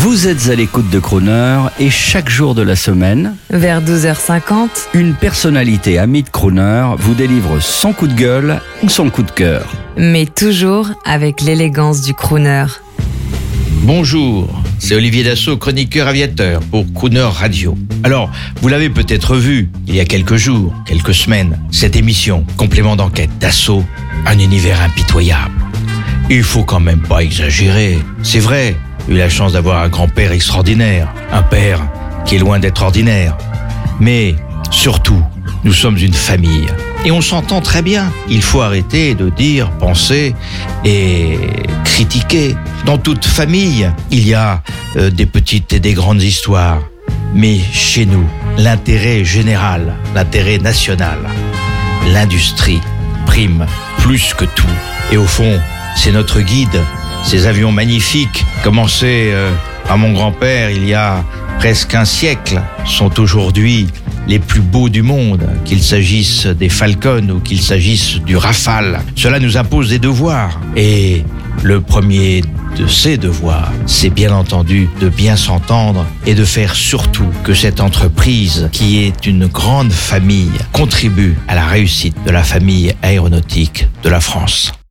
Vous êtes à l'écoute de Crooner et chaque jour de la semaine, Vers 12h50, une personnalité amie de Crooner vous délivre son coup de gueule ou son coup de cœur. mais toujours avec l'élégance du crooner. Bonjour, c'est Olivier Dassault, chroniqueur aviateur pour Crooner Radio. Alors, vous l'avez peut-être vu il y a quelques jours, quelques semaines, cette émission, complément d'enquête Dassault, un univers impitoyable. Il faut quand même pas exagérer. C'est vrai, eu la chance d'avoir un grand-père extraordinaire, un père qui est loin d'être ordinaire. Mais surtout, nous sommes une famille. Et on s'entend très bien. Il faut arrêter de dire, penser et critiquer. Dans toute famille, il y a euh, des petites et des grandes histoires. Mais chez nous, l'intérêt général, l'intérêt national, l'industrie prime plus que tout. Et au fond, c'est notre guide. Ces avions magnifiques, commencés euh, par mon grand-père il y a presque un siècle, sont aujourd'hui les plus beaux du monde, qu'il s'agisse des Falcon ou qu'il s'agisse du Rafale. Cela nous impose des devoirs. Et le premier de ces devoirs, c'est bien entendu de bien s'entendre et de faire surtout que cette entreprise, qui est une grande famille, contribue à la réussite de la famille aéronautique de la France.